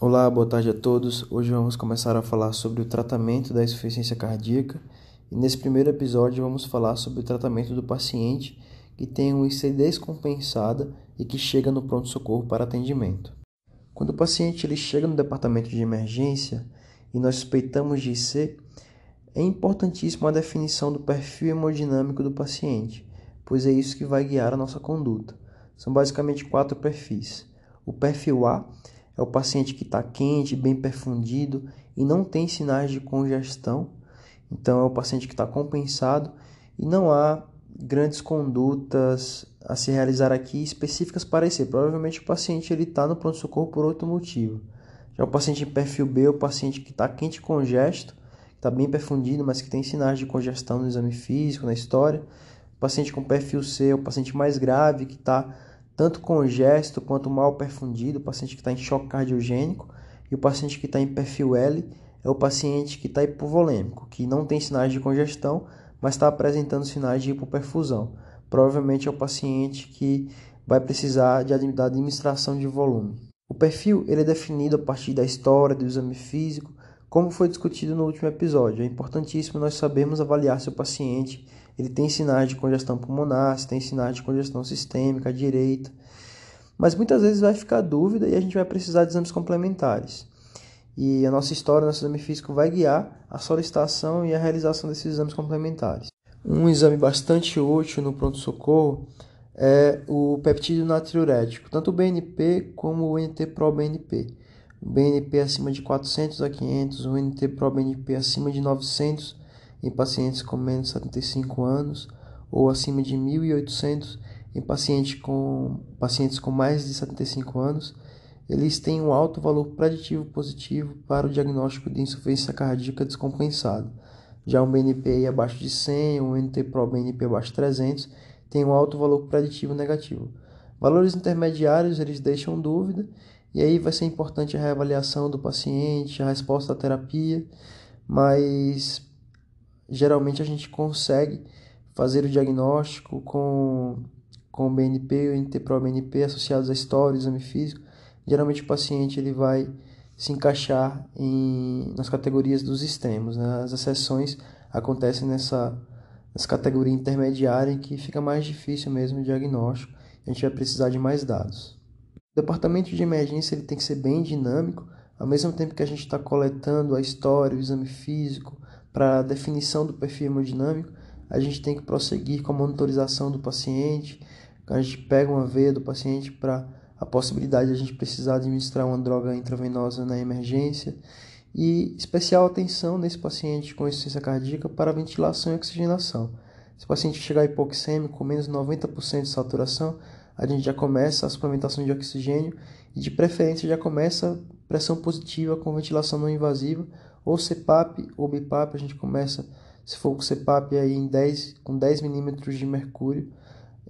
Olá, boa tarde a todos. Hoje vamos começar a falar sobre o tratamento da insuficiência cardíaca e nesse primeiro episódio vamos falar sobre o tratamento do paciente que tem uma IC descompensada e que chega no pronto-socorro para atendimento. Quando o paciente ele chega no departamento de emergência e nós suspeitamos de IC, é importantíssima a definição do perfil hemodinâmico do paciente, pois é isso que vai guiar a nossa conduta. São basicamente quatro perfis. O perfil A é o paciente que está quente, bem perfundido e não tem sinais de congestão. Então, é o paciente que está compensado e não há grandes condutas a se realizar aqui específicas para esse. Provavelmente o paciente ele está no pronto-socorro por outro motivo. Já o paciente em perfil B é o paciente que está quente congesto, está bem perfundido, mas que tem sinais de congestão no exame físico, na história. O paciente com perfil C é o paciente mais grave, que está tanto congesto quanto mal perfundido, o paciente que está em choque cardiogênico, e o paciente que está em perfil L é o paciente que está hipovolêmico, que não tem sinais de congestão, mas está apresentando sinais de hipoperfusão. Provavelmente é o paciente que vai precisar de administração de volume. O perfil ele é definido a partir da história, do exame físico, como foi discutido no último episódio. É importantíssimo nós sabermos avaliar se o paciente ele tem sinais de congestão pulmonar, se tem sinais de congestão sistêmica direita. Mas muitas vezes vai ficar dúvida e a gente vai precisar de exames complementares. E a nossa história, nosso exame físico vai guiar a solicitação e a realização desses exames complementares. Um exame bastante útil no pronto-socorro é o peptídeo natriurético, tanto o BNP como o NT-proBNP. O BNP acima de 400 a 500, o NT-proBNP acima de 900 em pacientes com menos de 75 anos ou acima de 1.800 em paciente com, pacientes com mais de 75 anos, eles têm um alto valor preditivo positivo para o diagnóstico de insuficiência cardíaca descompensada. Já um BNP abaixo de 100, um NT-proBNP abaixo de 300, tem um alto valor preditivo negativo. Valores intermediários eles deixam dúvida e aí vai ser importante a reavaliação do paciente, a resposta à terapia, mas geralmente a gente consegue fazer o diagnóstico com, com BNP ou NT-proBNP associados à história, exame físico. Geralmente o paciente ele vai se encaixar em, nas categorias dos extremos. Né? As exceções acontecem nessa, nessa categoria intermediária em que fica mais difícil mesmo o diagnóstico. A gente vai precisar de mais dados. O departamento de emergência ele tem que ser bem dinâmico, ao mesmo tempo que a gente está coletando a história, o exame físico, para definição do perfil hemodinâmico, a gente tem que prosseguir com a monitorização do paciente. A gente pega uma veia do paciente para a possibilidade de a gente precisar administrar uma droga intravenosa na emergência. E especial atenção nesse paciente com insuficiência cardíaca para ventilação e oxigenação. Se o paciente chegar hipoxêmico com menos de 90% de saturação, a gente já começa a suplementação de oxigênio e de preferência já começa pressão positiva com ventilação não invasiva ou CPAP ou BIPAP, a gente começa, se for com CPAP, aí em 10, com 10 milímetros de mercúrio,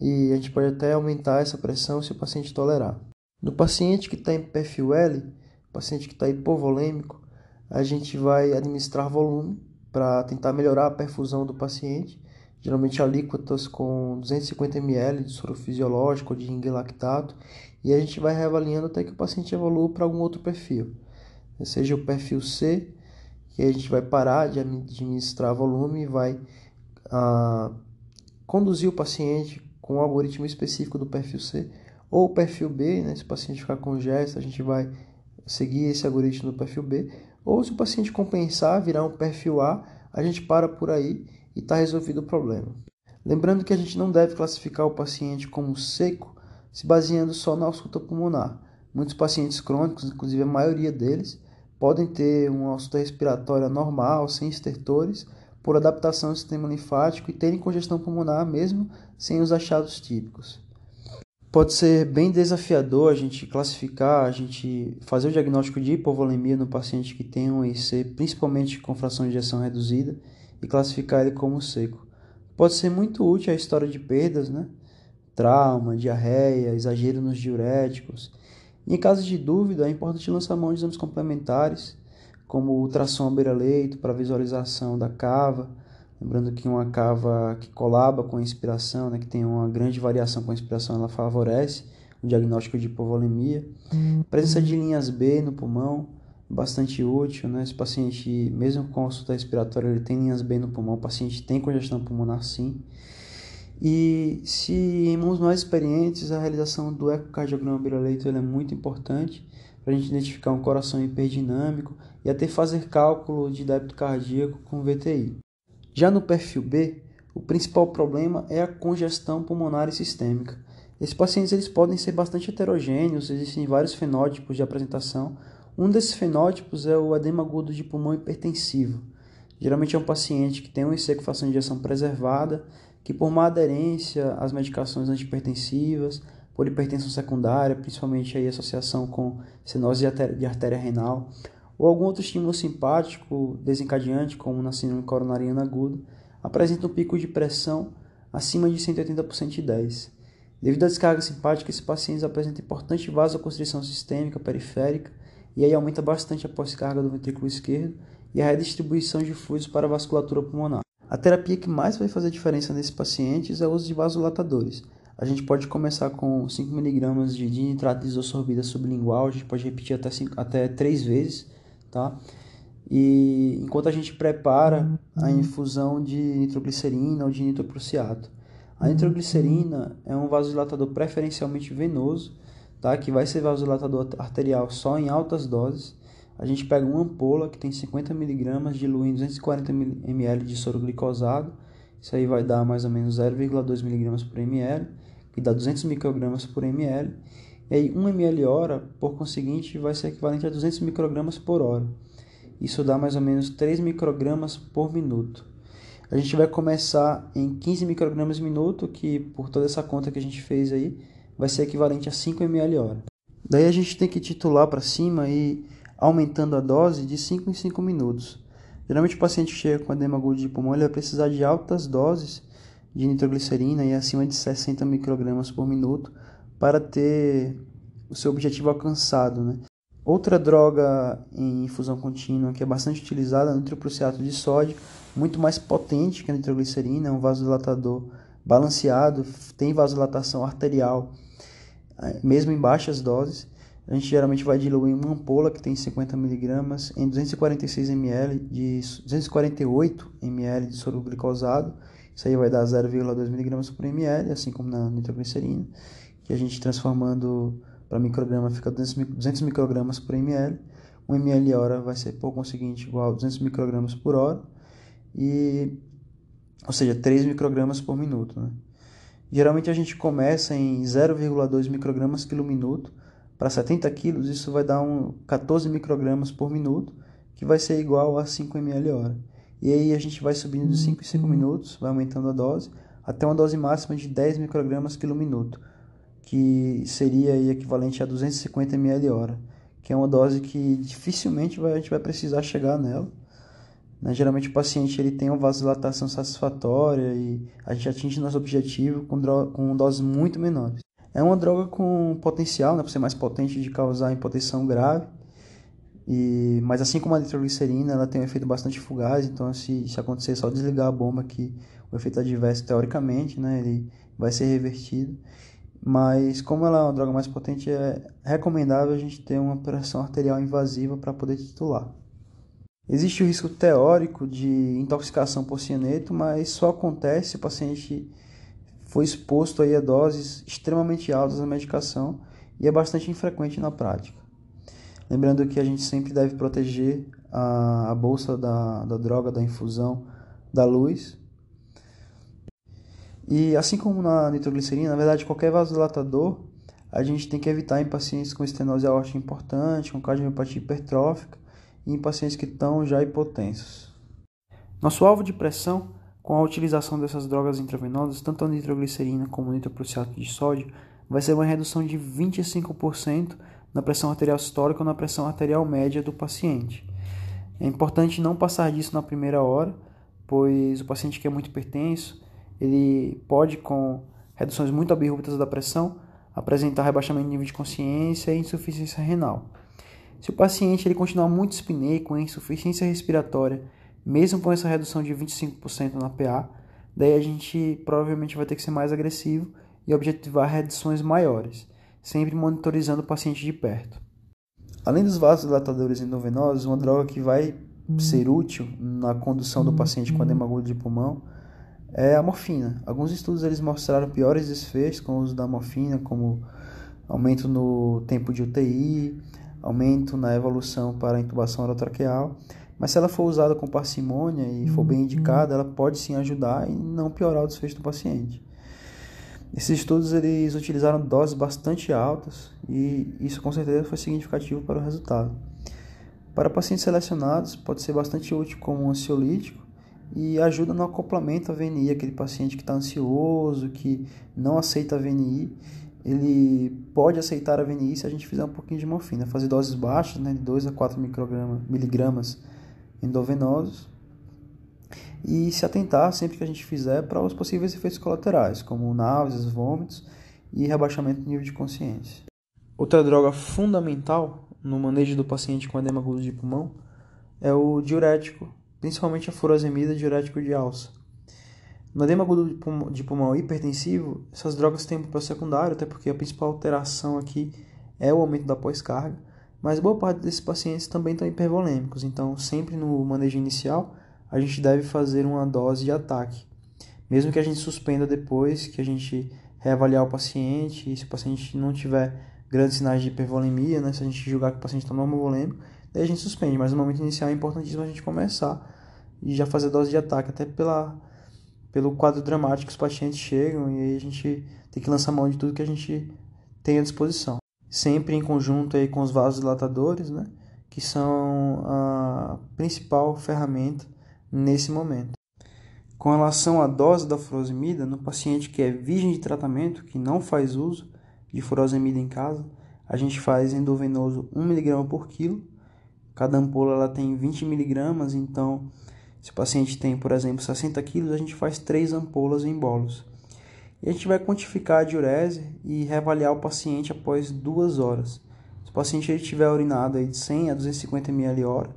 e a gente pode até aumentar essa pressão se o paciente tolerar. No paciente que está em perfil L, paciente que está hipovolêmico, a gente vai administrar volume para tentar melhorar a perfusão do paciente, geralmente alíquotas com 250 ml de soro fisiológico ou de ringue lactato, e a gente vai reavaliando até que o paciente evolua para algum outro perfil, seja o perfil C, que a gente vai parar de administrar volume e vai ah, conduzir o paciente com um algoritmo específico do perfil C ou perfil B, né? se o paciente ficar congesto, a gente vai seguir esse algoritmo do perfil B, ou se o paciente compensar, virar um perfil A, a gente para por aí e está resolvido o problema. Lembrando que a gente não deve classificar o paciente como seco se baseando só na ausculta pulmonar. Muitos pacientes crônicos, inclusive a maioria deles, podem ter uma ausculta respiratória normal, sem estertores, por adaptação ao sistema linfático e terem congestão pulmonar mesmo sem os achados típicos. Pode ser bem desafiador a gente classificar, a gente fazer o diagnóstico de hipovolemia no paciente que tem um IC, principalmente com fração de injeção reduzida, e classificar ele como seco. Pode ser muito útil a história de perdas, né? Trauma, diarreia, exagero nos diuréticos. Em caso de dúvida, é importante lançar mão de exames complementares, como ultrassom beira-leito para visualização da cava, lembrando que uma cava que colaba com a inspiração, né, que tem uma grande variação com a inspiração, ela favorece o diagnóstico de hipovolemia. Presença de linhas B no pulmão, bastante útil, né? Esse paciente, mesmo com consulta respiratória, ele tem linhas B no pulmão, o paciente tem congestão pulmonar sim. E se em mãos mais experientes, a realização do ecocardiograma beira-leito é muito importante para a gente identificar um coração hiperdinâmico e até fazer cálculo de débito cardíaco com VTI. Já no perfil B, o principal problema é a congestão pulmonar e sistêmica. Esses pacientes eles podem ser bastante heterogêneos, existem vários fenótipos de apresentação, um desses fenótipos é o edema agudo de pulmão hipertensivo. Geralmente é um paciente que tem uma encefalação de injeção preservada, que por má aderência às medicações antipertensivas, por hipertensão secundária, principalmente aí associação com cenose de artéria renal, ou algum outro estímulo simpático desencadeante, como na síndrome coronariana aguda, apresenta um pico de pressão acima de 180 por 110. Devido à descarga simpática, esses pacientes apresentam importante vasoconstrição sistêmica periférica e aí aumenta bastante a pós-carga do ventrículo esquerdo e a redistribuição de fluidos para a vasculatura pulmonar. A terapia que mais vai fazer diferença nesses pacientes é o uso de vasodilatadores. A gente pode começar com 5mg de dinitrato de isosorbida sublingual, a gente pode repetir até, 5, até 3 vezes, tá? E enquanto a gente prepara a infusão de nitroglicerina ou de nitroprusiato. A nitroglicerina é um vasodilatador preferencialmente venoso, tá? que vai ser vasodilatador arterial só em altas doses. A gente pega uma ampola que tem 50 mg, dilui em 240 ml de soro glicosado. Isso aí vai dar mais ou menos 0,2 mg por ml, que dá 200 microgramas por ml. E aí 1 ml hora, por conseguinte, vai ser equivalente a 200 microgramas por hora. Isso dá mais ou menos 3 microgramas por minuto. A gente vai começar em 15 microgramas minuto, que por toda essa conta que a gente fez aí, vai ser equivalente a 5 ml hora. Daí a gente tem que titular para cima e aumentando a dose de 5 em 5 minutos. Geralmente o paciente chega com edema de pulmão ele vai precisar de altas doses de nitroglicerina e acima de 60 microgramas por minuto para ter o seu objetivo alcançado. Né? Outra droga em infusão contínua que é bastante utilizada é o nitroprusiato de sódio, muito mais potente que a nitroglicerina, é um vasodilatador balanceado, tem vasodilatação arterial é, mesmo em baixas doses. A gente geralmente vai diluir uma ampola que tem 50 mg em 246 ml de 248 ml de soro glicosado. Isso aí vai dar 0,2 mg por ml, assim como na nitroglicerina, que a gente transformando para micrograma fica 200 microgramas por ml. 1 ml hora vai ser por conseguinte igual a 200 microgramas por hora e ou seja, 3 microgramas por minuto, né? Geralmente a gente começa em 0,2 microgramas quilo minuto. Para 70 quilos, isso vai dar um 14 microgramas por minuto, que vai ser igual a 5 ml hora. E aí a gente vai subindo de 5 em 5 uhum. minutos, vai aumentando a dose, até uma dose máxima de 10 microgramas quilo minuto, que seria equivalente a 250 ml hora, que é uma dose que dificilmente a gente vai precisar chegar nela né? Geralmente o paciente ele tem uma vasodilatação satisfatória e a gente atinge nosso objetivo com, com doses muito menores. É uma droga com potencial, né, para ser mais potente, de causar impotência grave, e, mas assim como a nitroglicerina, ela tem um efeito bastante fugaz, então se, se acontecer só desligar a bomba que o efeito adverso, teoricamente, né, ele vai ser revertido. Mas como ela é uma droga mais potente, é recomendável a gente ter uma pressão arterial invasiva para poder titular. Existe o risco teórico de intoxicação por cianeto, mas só acontece se o paciente foi exposto aí a doses extremamente altas da medicação e é bastante infrequente na prática. Lembrando que a gente sempre deve proteger a, a bolsa da, da droga, da infusão, da luz. E assim como na nitroglicerina, na verdade, qualquer vasodilatador, a gente tem que evitar em pacientes com estenose aórtica importante, com cardiomiopatia hipertrófica, e em pacientes que estão já hipotensos. Nosso alvo de pressão, com a utilização dessas drogas intravenosas, tanto a nitroglicerina como o nitroprusiato de sódio, vai ser uma redução de 25% na pressão arterial sistólica ou na pressão arterial média do paciente. É importante não passar disso na primeira hora, pois o paciente que é muito hipertenso, ele pode, com reduções muito abruptas da pressão, apresentar rebaixamento de nível de consciência e insuficiência renal. Se o paciente ele continuar muito espineico, com insuficiência respiratória, mesmo com essa redução de 25% na PA, daí a gente provavelmente vai ter que ser mais agressivo e objetivar reduções maiores, sempre monitorizando o paciente de perto. Além dos vasodilatadores endovenosos, uma droga que vai ser útil na condução do paciente com edema agudo de pulmão é a morfina. Alguns estudos eles mostraram piores desfechos com o uso da morfina, como aumento no tempo de UTI, aumento na evolução para a intubação orotraqueal, mas se ela for usada com parcimônia e for bem indicada, ela pode sim ajudar e não piorar o desfecho do paciente. Esses estudos eles utilizaram doses bastante altas e isso com certeza foi significativo para o resultado. Para pacientes selecionados, pode ser bastante útil como um ansiolítico e ajuda no acoplamento à VNI, aquele paciente que está ansioso, que não aceita a VNI, ele pode aceitar a VNI se a gente fizer um pouquinho de morfina, fazer doses baixas, né, de 2 a 4 miligramas endovenosos, e se atentar sempre que a gente fizer para os possíveis efeitos colaterais, como náuseas, vômitos e rebaixamento do nível de consciência. Outra droga fundamental no manejo do paciente com edema agudo de pulmão é o diurético, principalmente a furosemida diurético de alça. No edema agudo de pulmão hipertensivo, essas drogas têm um papel secundário, até porque a principal alteração aqui é o aumento da pós-carga, mas boa parte desses pacientes também estão hipervolêmicos, então sempre no manejo inicial a gente deve fazer uma dose de ataque. Mesmo que a gente suspenda depois, que a gente reavaliar o paciente, e se o paciente não tiver grandes sinais de hipervolemia, né, se a gente julgar que o paciente está normovolêmico, daí a gente suspende. Mas no momento inicial é importantíssimo a gente começar e já fazer dose de ataque, até pela, pelo quadro dramático que os pacientes chegam, e aí a gente tem que lançar mão de tudo que a gente tem à disposição. Sempre em conjunto aí com os vasodilatadores, né, que são a principal ferramenta nesse momento. Com relação à dose da furosemida, no paciente que é virgem de tratamento, que não faz uso de furosemida em casa, a gente faz endovenoso 1mg por quilo. Cada ampola ela tem 20 mg, então se o paciente tem, por exemplo, 60 kg, a gente faz 3 ampolas em bolos. E a gente vai quantificar a diurese e reavaliar o paciente após 2 horas. Se o paciente ele tiver urinado aí de 100 a 250 ml hora,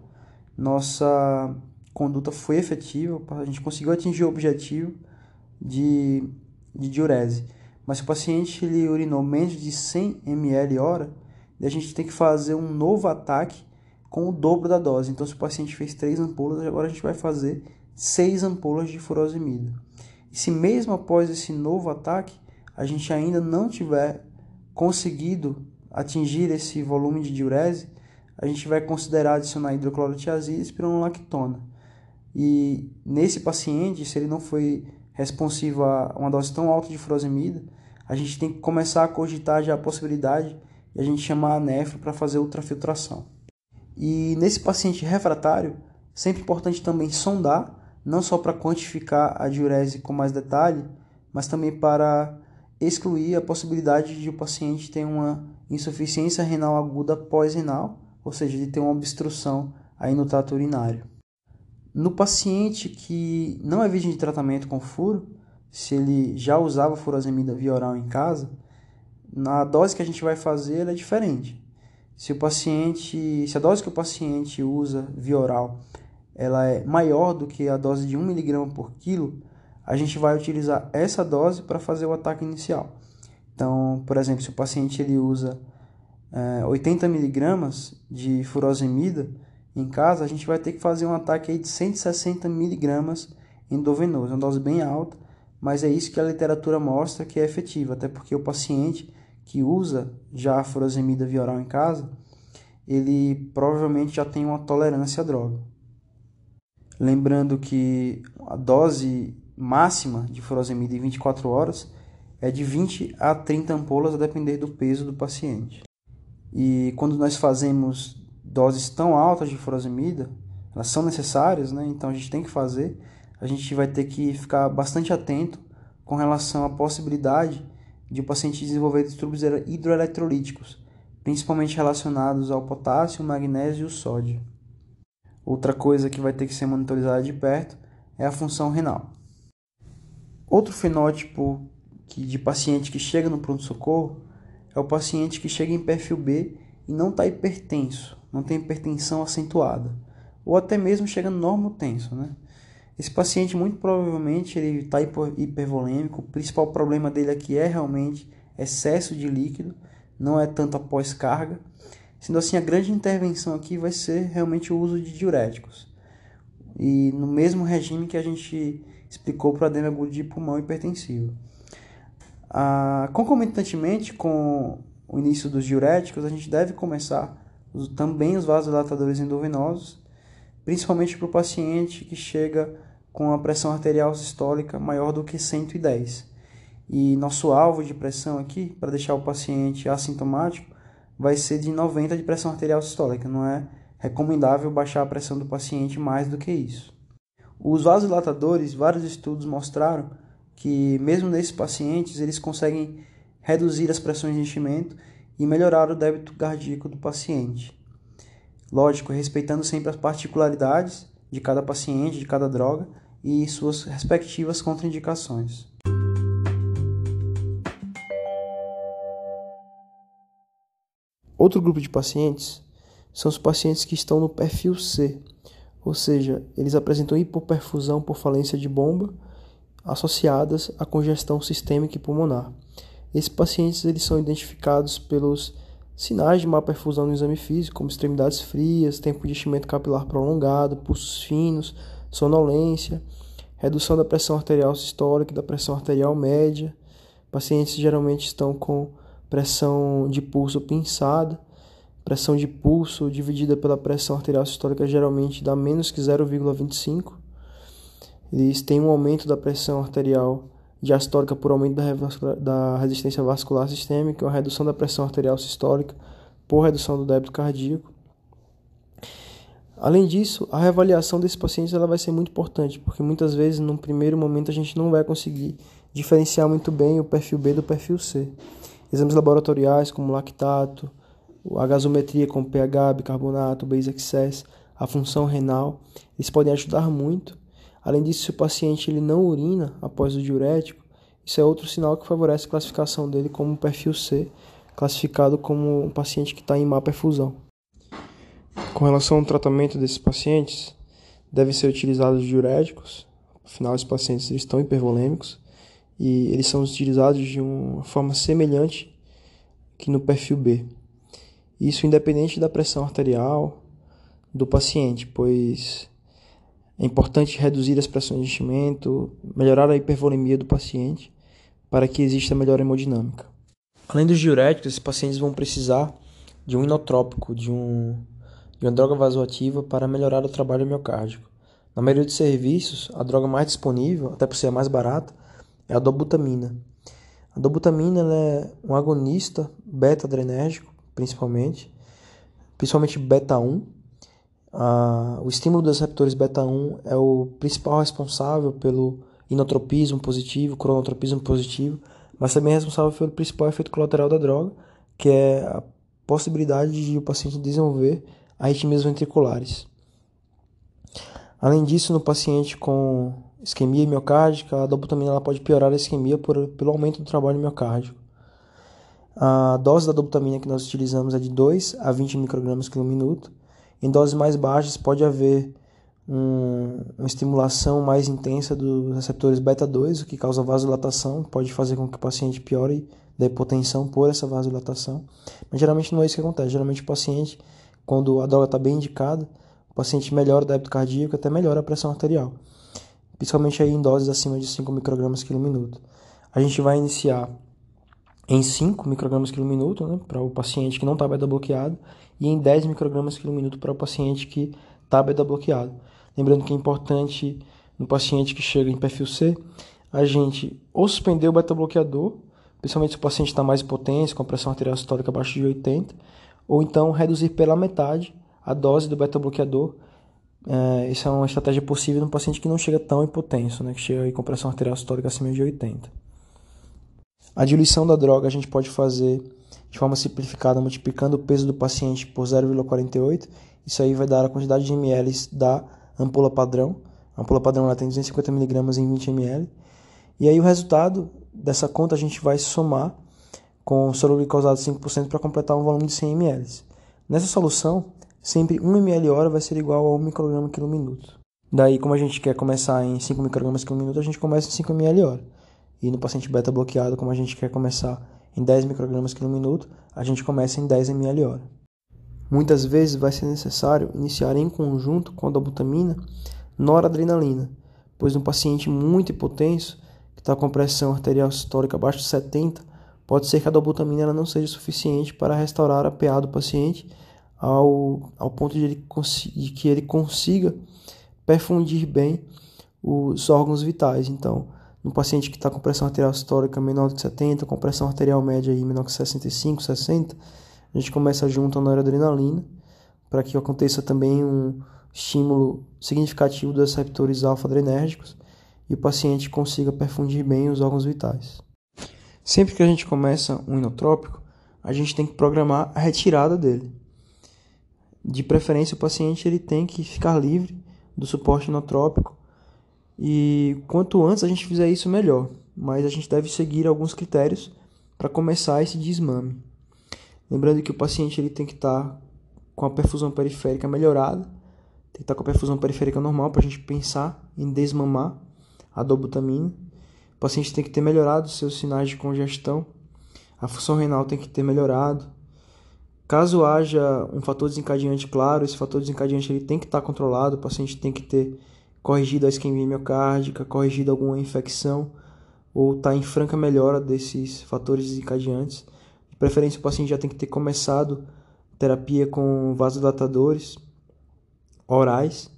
nossa conduta foi efetiva, a gente conseguiu atingir o objetivo de, de diurese. Mas se o paciente ele urinou menos de 100 ml hora, a gente tem que fazer um novo ataque com o dobro da dose. Então, se o paciente fez 3 ampolas, agora a gente vai fazer 6 ampolas de furosemida. E se mesmo após esse novo ataque, a gente ainda não tiver conseguido atingir esse volume de diurese, a gente vai considerar adicionar hidroclorotiazida e espironolactona. E nesse paciente, se ele não foi responsivo a uma dose tão alta de furosemida, a gente tem que começar a cogitar já a possibilidade de a gente chamar a nefro para fazer ultrafiltração. E nesse paciente refratário, sempre importante também sondar, não só para quantificar a diurese com mais detalhe, mas também para excluir a possibilidade de o paciente ter uma insuficiência renal aguda pós-renal, ou seja, de ter uma obstrução aí no trato urinário. No paciente que não é virgem de tratamento com furo, se ele já usava furosemida via oral em casa, na dose que a gente vai fazer é diferente. Se o paciente, se a dose que o paciente usa via oral, ela é maior do que a dose de 1 mg por quilo, a gente vai utilizar essa dose para fazer o ataque inicial. Então, por exemplo, se o paciente ele usa é, 80 mg de furosemida, em casa, a gente vai ter que fazer um ataque de 160 miligramas endovenoso, uma dose bem alta, mas é isso que a literatura mostra que é efetivo, até porque o paciente que usa já a furosemida via oral em casa, ele provavelmente já tem uma tolerância à droga. Lembrando que a dose máxima de furosemida em 24 horas é de 20 a 30 ampolas, a depender do peso do paciente. E quando nós fazemos doses tão altas de furosemida, elas são necessárias, né? Então a gente tem que fazer. A gente vai ter que ficar bastante atento com relação à possibilidade de o paciente desenvolver distúrbios hidroeletrolíticos, principalmente relacionados ao potássio, magnésio e o sódio. Outra coisa que vai ter que ser monitorizada de perto é a função renal. Outro fenótipo de paciente que chega no pronto-socorro é o paciente que chega em perfil B e não está hipertenso, não tem hipertensão acentuada, ou até mesmo chega normotenso, né? Esse paciente muito provavelmente ele está hipervolêmico, o principal problema dele aqui é realmente excesso de líquido, não é tanto a pós-carga. Sendo assim, a grande intervenção aqui vai ser realmente o uso de diuréticos. E no mesmo regime que a gente explicou para o edema agudo de pulmão hipertensivo. Ah, concomitantemente com o início dos diuréticos, a gente deve começar também os vasodilatadores endovenosos, principalmente para o paciente que chega com a pressão arterial sistólica maior do que 110. E nosso alvo de pressão aqui, para deixar o paciente assintomático, vai ser de 90 de pressão arterial sistólica. Não é recomendável baixar a pressão do paciente mais do que isso. Os vasodilatadores, vários estudos mostraram que mesmo nesses pacientes eles conseguem reduzir as pressões de enchimento e melhorar o débito cardíaco do paciente. Lógico, respeitando sempre as particularidades de cada paciente, de cada droga e suas respectivas contraindicações. Outro grupo de pacientes são os pacientes que estão no perfil C, ou seja, eles apresentam hipoperfusão por falência de bomba associadas à congestão sistêmica e pulmonar. Esses pacientes eles são identificados pelos sinais de má perfusão no exame físico, como extremidades frias, tempo de enchimento capilar prolongado, pulsos finos, sonolência, redução da pressão arterial sistólica e da pressão arterial média. Pacientes geralmente estão com pressão de pulso pinçada, pressão de pulso dividida pela pressão arterial sistólica geralmente dá menos que 0,25. Eles têm um aumento da pressão arterial diastólica por aumento da, resistência vascular sistêmica, uma redução da pressão arterial sistólica por redução do débito cardíaco. Além disso, a reavaliação desses pacientes ela vai ser muito importante, porque muitas vezes, num primeiro momento, a gente não vai conseguir diferenciar muito bem o perfil B do perfil C. Exames laboratoriais como lactato, a gasometria com pH, bicarbonato, base excess, a função renal, eles podem ajudar muito. Além disso, se o paciente ele não urina após o diurético, isso é outro sinal que favorece a classificação dele como perfil C, classificado como um paciente que está em má perfusão. Com relação ao tratamento desses pacientes, devem ser utilizados diuréticos, afinal, os pacientes estão hipervolêmicos, e eles são utilizados de uma forma semelhante que no perfil B. Isso independente da pressão arterial do paciente, pois é importante reduzir as pressões de enchimento, melhorar a hipervolemia do paciente para que exista melhor hemodinâmica. Além dos diuréticos, esses pacientes vão precisar de um inotrópico, de, um, de uma droga vasoativa para melhorar o trabalho miocárdico. Na maioria dos serviços, a droga mais disponível, até por ser a mais barata, é a dobutamina. A dobutamina é um agonista beta-adrenérgico, principalmente, principalmente beta-1. Ah, o estímulo dos receptores beta-1 é o principal responsável pelo inotropismo positivo, cronotropismo positivo, mas também é responsável pelo principal efeito colateral da droga, que é a possibilidade de o paciente desenvolver arritmias ventriculares. Além disso, no paciente com isquemia miocárdica, a dobutamina ela pode piorar a isquemia por, pelo aumento do trabalho miocárdico. A dose da dobutamina que nós utilizamos é de 2 a 20 microgramas por minuto. Em doses mais baixas pode haver um, uma estimulação mais intensa dos receptores beta-2, o que causa vasodilatação, pode fazer com que o paciente piore da hipotensão por essa vasodilatação. Mas geralmente não é isso que acontece. Geralmente o paciente, quando a droga está bem indicada, o paciente melhora o débito cardíaco, até melhora a pressão arterial principalmente aí em doses acima de 5 microgramas por minuto. A gente vai iniciar em 5 microgramas por minuto né, para o paciente que não está beta bloqueado e em 10 microgramas por minuto para o paciente que está beta bloqueado. Lembrando que é importante no paciente que chega em perfil C, a gente ou suspender o beta bloqueador, principalmente se o paciente está mais potência, com a pressão arterial sistólica abaixo de 80, ou então reduzir pela metade a dose do beta bloqueador é, isso é uma estratégia possível num paciente que não chega tão hipotenso, né, que chega aí com pressão arterial sistólica acima de 80. A diluição da droga a gente pode fazer de forma simplificada, multiplicando o peso do paciente por 0,48. Isso aí vai dar a quantidade de ml da ampola padrão. A ampola padrão ela tem 250 mg em 20 ml. E aí o resultado dessa conta a gente vai somar com soro glicosado 5% para completar um volume de 100 ml. Nessa solução, sempre 1 ml hora vai ser igual a 1 micrograma quilo minuto. Daí, como a gente quer começar em 5 microgramas quilo minuto, a gente começa em 5 ml hora. E no paciente beta bloqueado, como a gente quer começar em 10 microgramas por minuto, a gente começa em 10 ml hora. Muitas vezes vai ser necessário iniciar em conjunto com a dobutamina noradrenalina, pois um paciente muito hipotenso, que está com pressão arterial sistólica abaixo de 70, pode ser que a dobutamina não seja suficiente para restaurar a PA do paciente ao, ao ponto de, ele, de que ele consiga perfundir bem os órgãos vitais. Então, no paciente que está com pressão arterial sistólica menor de 70, com pressão arterial média aí menor que 65, 60, a gente começa junto a noradrenalina para que aconteça também um estímulo significativo dos receptores alfa-adrenérgicos e o paciente consiga perfundir bem os órgãos vitais. Sempre que a gente começa um inotrópico, a gente tem que programar a retirada dele. De preferência, o paciente ele tem que ficar livre do suporte inotrópico e quanto antes a gente fizer isso, melhor. Mas a gente deve seguir alguns critérios para começar esse desmame. Lembrando que o paciente ele tem que estar tá com a perfusão periférica melhorada, tem que estar tá com a perfusão periférica normal para a gente pensar em desmamar a dobutamina. O paciente tem que ter melhorado seus sinais de congestão, a função renal tem que ter melhorado. Caso haja um fator desencadeante claro, esse fator desencadeante ele tem que estar tá controlado, o paciente tem que ter corrigida a isquemia miocárdica, corrigida alguma infecção ou está em franca melhora desses fatores desencadeantes. De preferência, o paciente já tem que ter começado terapia com vasodilatadores orais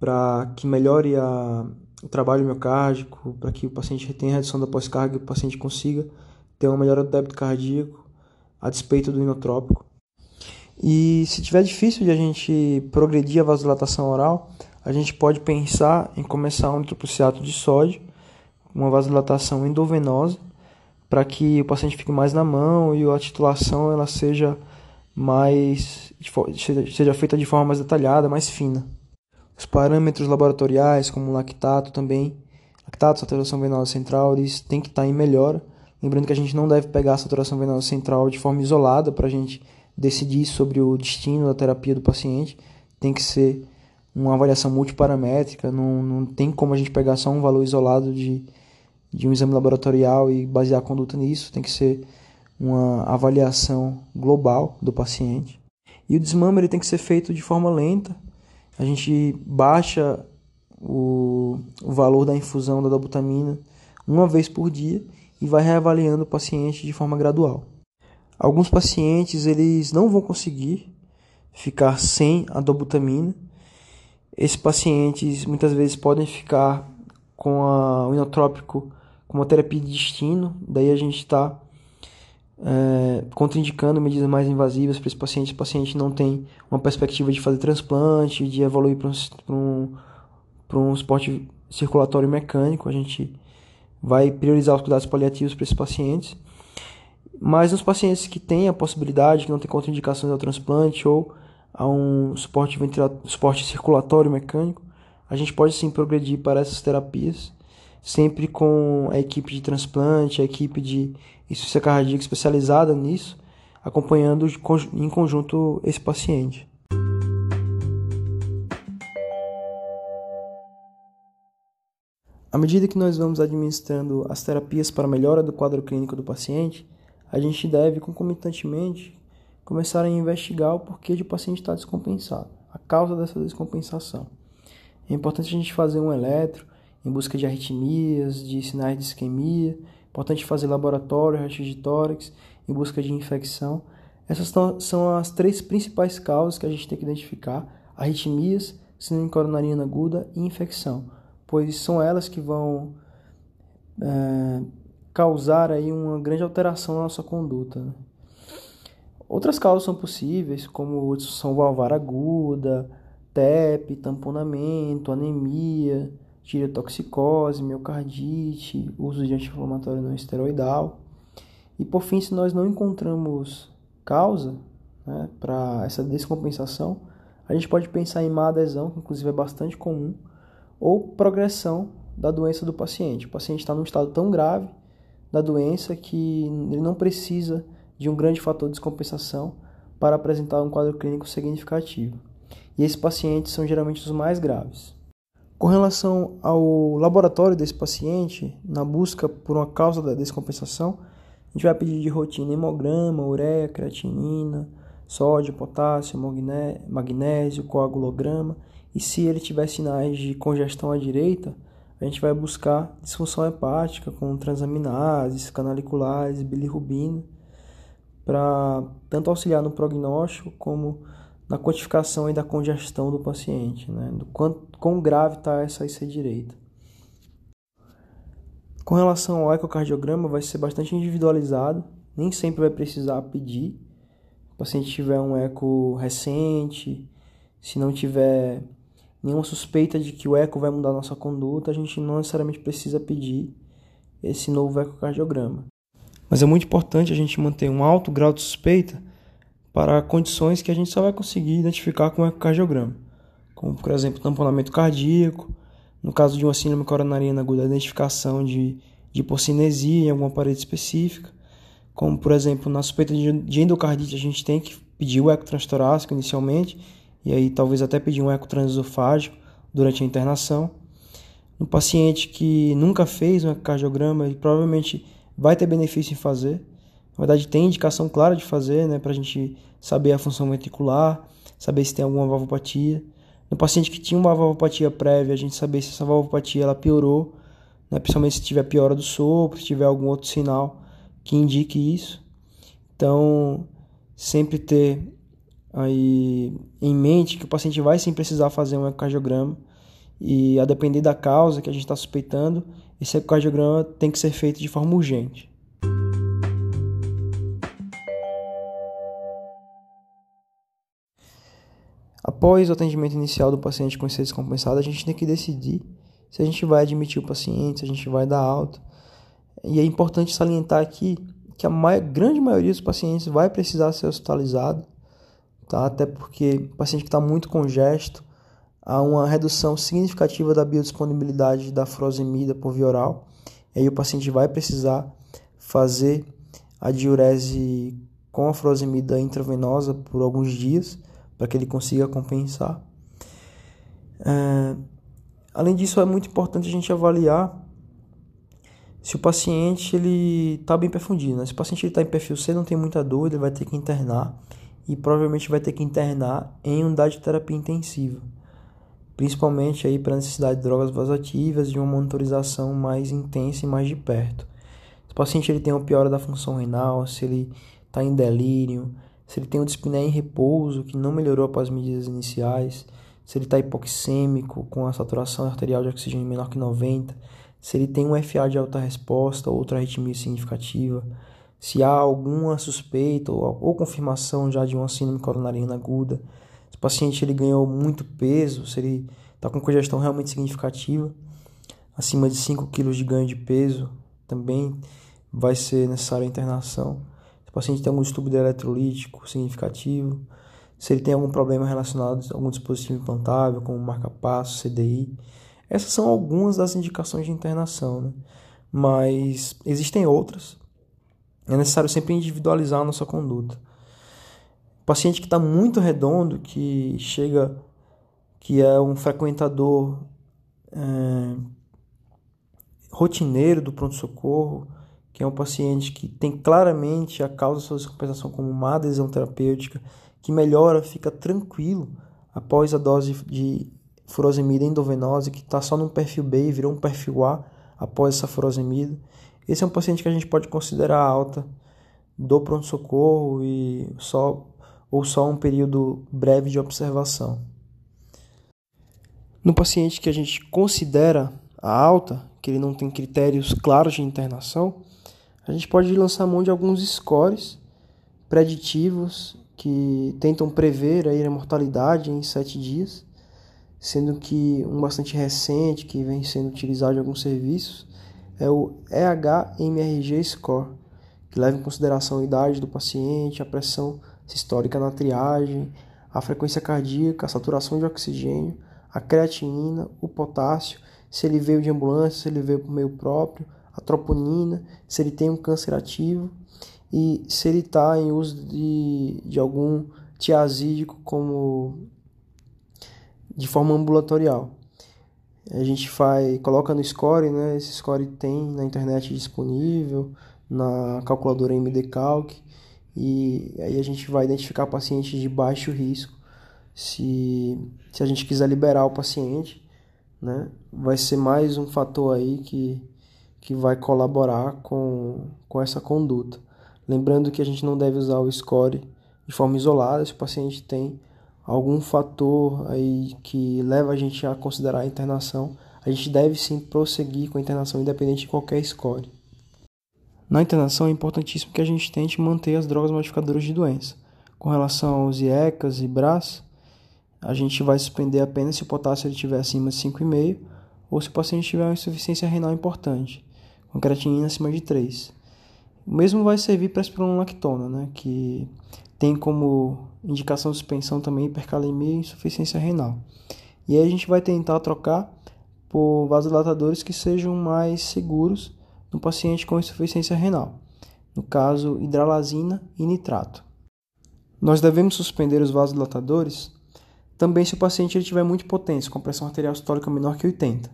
para que melhore a, o trabalho miocárdico, para que o paciente tenha redução da pós-carga e o paciente consiga ter uma melhora do débito cardíaco a despeito do inotrópico. E se tiver difícil de a gente progredir a vasodilatação oral, a gente pode pensar em começar um nitroprusiato de sódio, uma vasodilatação endovenosa, para que o paciente fique mais na mão e a titulação ela seja mais seja feita de forma mais detalhada, mais fina. Os parâmetros laboratoriais, como lactato também, lactato, saturação venosa central, eles têm que estar em melhora. Lembrando que a gente não deve pegar a saturação venosa central de forma isolada para a gente decidir sobre o destino da terapia do paciente. Tem que ser uma avaliação multiparamétrica, não, não tem como a gente pegar só um valor isolado de, de um exame laboratorial e basear a conduta nisso, tem que ser uma avaliação global do paciente. E o desmame ele tem que ser feito de forma lenta, a gente baixa o, o valor da infusão da dobutamina uma vez por dia e vai reavaliando o paciente de forma gradual. Alguns pacientes eles não vão conseguir ficar sem a dobutamina, esses pacientes muitas vezes podem ficar com a, o inotrópico com uma terapia de destino, daí a gente está é, contraindicando medidas mais invasivas para esse paciente. Esse paciente não tem uma perspectiva de fazer transplante, de evoluir para um, um, um esporte circulatório mecânico. A gente vai priorizar os cuidados paliativos para esses pacientes. Mas nos pacientes que têm a possibilidade, que não tem contraindicações ao transplante ou a um suporte, suporte circulatório mecânico, a gente pode sim progredir para essas terapias, sempre com a equipe de transplante, a equipe de insuficiência cardíaca especializada nisso, acompanhando em conjunto esse paciente. À medida que nós vamos administrando as terapias para melhora do quadro clínico do paciente, a gente deve concomitantemente começar a investigar o porquê de o paciente estar descompensado, a causa dessa descompensação. É importante a gente fazer um eletro em busca de arritmias, de sinais de isquemia, é importante fazer laboratório, raio de tórax em busca de infecção. Essas são as três principais causas que a gente tem que identificar: arritmias, síndrome coronariana aguda e infecção, pois são elas que vão é, causar aí uma grande alteração na nossa conduta. Né? Outras causas são possíveis, como disfunção valvar aguda, TEP, tamponamento, anemia, tireotoxicose, miocardite, uso de anti-inflamatório não esteroidal. E por fim, se nós não encontramos causa né, para essa descompensação, a gente pode pensar em má adesão, que inclusive é bastante comum, ou progressão da doença do paciente. O paciente está num estado tão grave da doença que ele não precisa de um grande fator de descompensação para apresentar um quadro clínico significativo. E esses pacientes são geralmente os mais graves. Com relação ao laboratório desse paciente, na busca por uma causa da descompensação, a gente vai pedir de rotina hemograma, ureia, creatinina, sódio, potássio, magnésio, coagulograma. E se ele tiver sinais de congestão à direita, a gente vai buscar disfunção hepática com transaminases, canaliculases, bilirrubina, para tanto auxiliar no prognóstico como na quantificação da congestão do paciente, né? do quanto, quão grave está essa IC direita. Com relação ao ecocardiograma, vai ser bastante individualizado, nem sempre vai precisar pedir. Se o paciente tiver um eco recente, se não tiver nenhuma suspeita de que o eco vai mudar nossa conduta, a gente não necessariamente precisa pedir esse novo ecocardiograma. Mas é muito importante a gente manter um alto grau de suspeita para condições que a gente só vai conseguir identificar com o ecocardiograma, como por exemplo tamponamento cardíaco, no caso de uma síndrome coronariana aguda, a identificação de, de hipocinesia em alguma parede específica, como por exemplo na suspeita de, endocardite a gente tem que pedir o eco transtorácico inicialmente e aí talvez até pedir um eco transesofágico durante a internação. No paciente que nunca fez um ecocardiograma, ele provavelmente vai ter benefício em fazer. Na verdade, tem indicação clara de fazer, né, para a gente saber a função ventricular, saber se tem alguma valvopatia. No paciente que tinha uma valvopatia prévia, a gente saber se essa valvopatia ela piorou, né, principalmente se tiver piora do sopro, se tiver algum outro sinal que indique isso. Então, sempre ter aí em mente que o paciente vai sim precisar fazer um ecocardiograma e a depender da causa que a gente está suspeitando, esse ecocardiograma tem que ser feito de forma urgente. Após o atendimento inicial do paciente com esse descompensado, a gente tem que decidir se a gente vai admitir o paciente, se a gente vai dar alta. E é importante salientar aqui que a maior, grande maioria dos pacientes vai precisar ser hospitalizado, tá? até porque o paciente que está muito congesto, há uma redução significativa da biodisponibilidade da furosemida por via oral. E aí o paciente vai precisar fazer a diurese com a furosemida intravenosa por alguns dias para que ele consiga compensar. É, além disso, é muito importante a gente avaliar se o paciente ele está bem perfundido. Né? Se o paciente está em perfil C, não tem muita dor, ele vai ter que internar e provavelmente vai ter que internar em unidade de terapia intensiva principalmente aí para necessidade de drogas vasoativas e uma monitorização mais intensa e mais de perto. Se o paciente ele tem uma piora da função renal, se ele está em delírio, se ele tem um dispneia em repouso que não melhorou após as medidas iniciais, se ele está hipoxêmico com a saturação arterial de oxigênio menor que 90, se ele tem um FA de alta resposta ou outra arritmia significativa, se há alguma suspeita ou, ou confirmação já de uma síndrome coronariana aguda, se o paciente ele ganhou muito peso, se ele está com congestão realmente significativa, acima de 5 kg de ganho de peso, também vai ser necessária a internação. Se o paciente tem algum distúrbio eletrolítico significativo, se ele tem algum problema relacionado a algum dispositivo implantável, como marca-passo, CDI. Essas são algumas das indicações de internação, né? mas existem outras. É necessário sempre individualizar a nossa conduta. Paciente que está muito redondo, que chega, que é um frequentador é, rotineiro do pronto-socorro, que é um paciente que tem claramente a causa da sua descompensação como uma adesão terapêutica, que melhora, fica tranquilo após a dose de furosemida endovenosa, que está só no perfil B e virou um perfil A após essa furosemida. Esse é um paciente que a gente pode considerar alta do pronto-socorro e só ou só um período breve de observação. No paciente que a gente considera a alta, que ele não tem critérios claros de internação, a gente pode lançar mão de alguns scores preditivos que tentam prever aí a mortalidade em sete dias, sendo que um bastante recente que vem sendo utilizado em alguns serviços é o EHMRG Score, que leva em consideração a idade do paciente, a pressão sistólica na triagem, a frequência cardíaca, a saturação de oxigênio, a creatinina, o potássio, se ele veio de ambulância, se ele veio por meio próprio, a troponina, se ele tem um câncer ativo e se ele está em uso de, de algum tiazídico como de forma ambulatorial. A gente vai, coloca no score, né? Esse score tem na internet disponível, na calculadora MDCalc, e aí a gente vai identificar pacientes de baixo risco. Se, se a gente quiser liberar o paciente, né? Vai ser mais um fator aí que, que vai colaborar com, com essa conduta. Lembrando que a gente não deve usar o score de forma isolada se o paciente tem algum fator aí que leva a gente a considerar a internação, a gente deve sim prosseguir com a internação independente de qualquer score. Na internação é importantíssimo que a gente tente manter as drogas modificadoras de doença. Com relação aos IECAS e BRAS, a gente vai suspender apenas se o potássio estiver acima de 5,5 ou se o paciente tiver uma insuficiência renal importante, com creatinina acima de 3. O mesmo vai servir para a espironolactona, né, que tem como indicação de suspensão também hipercalemia e insuficiência renal. E aí a gente vai tentar trocar por vasodilatadores que sejam mais seguros no paciente com insuficiência renal, no caso hidralazina e nitrato. Nós devemos suspender os vasodilatadores também se o paciente ele tiver muito potência, com pressão arterial sistólica menor que 80,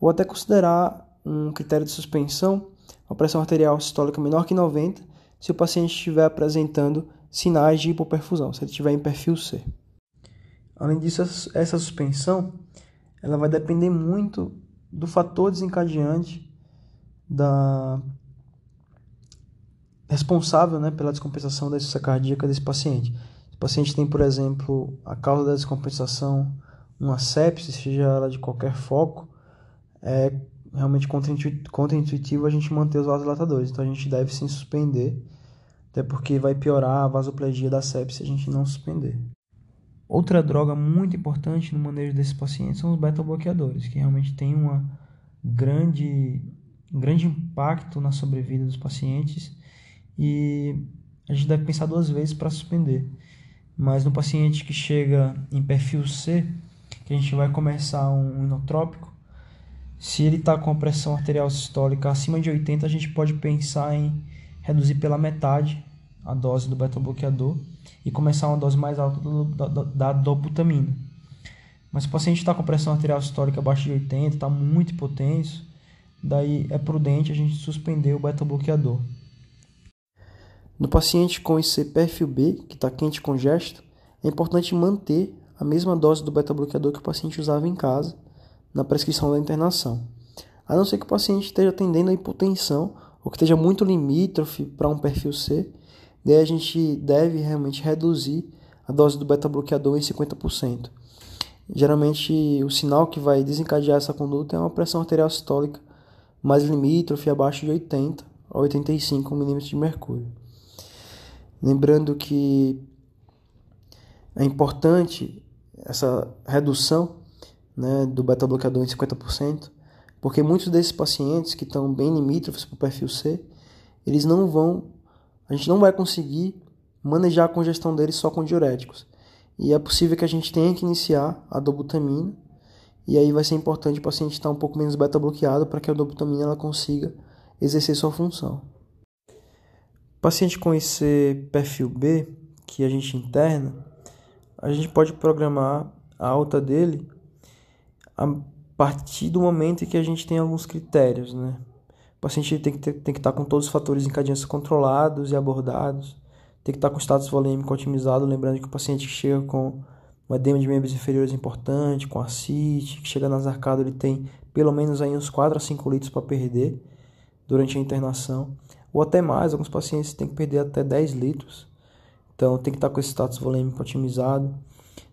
ou até considerar um critério de suspensão a pressão arterial sistólica menor que 90 se o paciente estiver apresentando sinais de hipoperfusão, se ele estiver em perfil C. Além disso, essa suspensão ela vai depender muito do fator desencadeante da responsável né, pela descompensação da insuficiência cardíaca desse paciente. Se o paciente tem, por exemplo, a causa da descompensação, uma sepse, seja ela de qualquer foco, é realmente contra-intuitivo a gente manter os vasodilatadores. Então a gente deve sim suspender até porque vai piorar a vasoplegia da sepse se a gente não suspender. Outra droga muito importante no manejo desses pacientes são os beta-bloqueadores, que realmente têm uma grande, um grande impacto na sobrevida dos pacientes e a gente deve pensar duas vezes para suspender. Mas no paciente que chega em perfil C, que a gente vai começar um inotrópico, se ele está com a pressão arterial sistólica acima de 80, a gente pode pensar em reduzir pela metade a dose do beta-bloqueador e começar uma dose mais alta do, da, da dobutamina. Mas se o paciente está com pressão arterial sistólica abaixo de 80, está muito hipotenso, daí é prudente a gente suspender o beta-bloqueador. No paciente com IC perfil B, que está quente e congesto, é importante manter a mesma dose do beta-bloqueador que o paciente usava em casa na prescrição da internação. A não ser que o paciente esteja tendendo a hipotensão ou que esteja muito limítrofe para um perfil C, daí a gente deve realmente reduzir a dose do beta-bloqueador em 50%. Geralmente, o sinal que vai desencadear essa conduta é uma pressão arterial sistólica mais limítrofe, abaixo de 80 a 85 milímetros de mercúrio. Lembrando que é importante essa redução né, do beta-bloqueador em 50%, porque muitos desses pacientes que estão bem limítrofes para o perfil C, eles não vão, a gente não vai conseguir manejar a congestão deles só com diuréticos. E é possível que a gente tenha que iniciar a dobutamina, e aí vai ser importante o paciente estar um pouco menos beta-bloqueado para que a dobutamina ela consiga exercer sua função. Paciente com esse perfil B, que a gente interna, a gente pode programar a alta dele partir do momento em que a gente tem alguns critérios, né? O paciente tem que, ter, tem que estar com todos os fatores encadeantes controlados e abordados, tem que estar com o status volêmico otimizado, lembrando que o paciente que chega com um edema de membros inferiores importante, com ascite, que chega nas arcadas, ele tem pelo menos aí uns 4 a 5 litros para perder durante a internação, ou até mais, alguns pacientes têm que perder até 10 litros. Então tem que estar com esse status volêmico otimizado,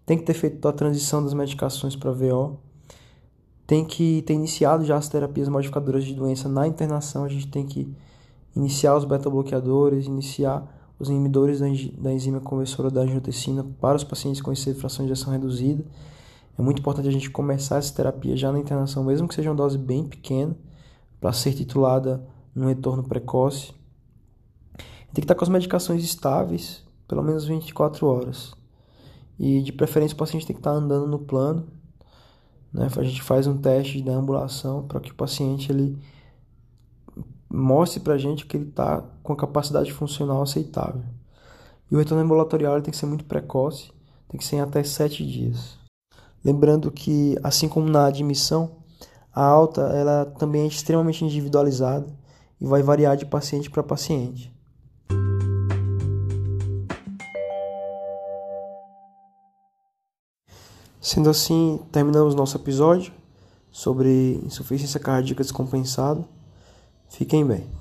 tem que ter feito a transição das medicações para VO, tem que ter iniciado já as terapias modificadoras de doença na internação, a gente tem que iniciar os beta-bloqueadores, iniciar os inibidores da enzima conversora da angiotensina para os pacientes com fração de ação reduzida. É muito importante a gente começar essa terapia já na internação, mesmo que seja uma dose bem pequena, para ser titulada no retorno precoce. Tem que estar com as medicações estáveis, pelo menos 24 horas. E de preferência o paciente tem que estar andando no plano. Né? A gente faz um teste de deambulação para que o paciente ele mostre para a gente que ele está com a capacidade funcional aceitável. E o retorno ambulatorial tem que ser muito precoce, tem que ser em até 7 dias. Lembrando que, assim como na admissão, a alta ela também é extremamente individualizada e vai variar de paciente para paciente. Sendo assim, terminamos nosso episódio sobre insuficiência cardíaca descompensada. Fiquem bem.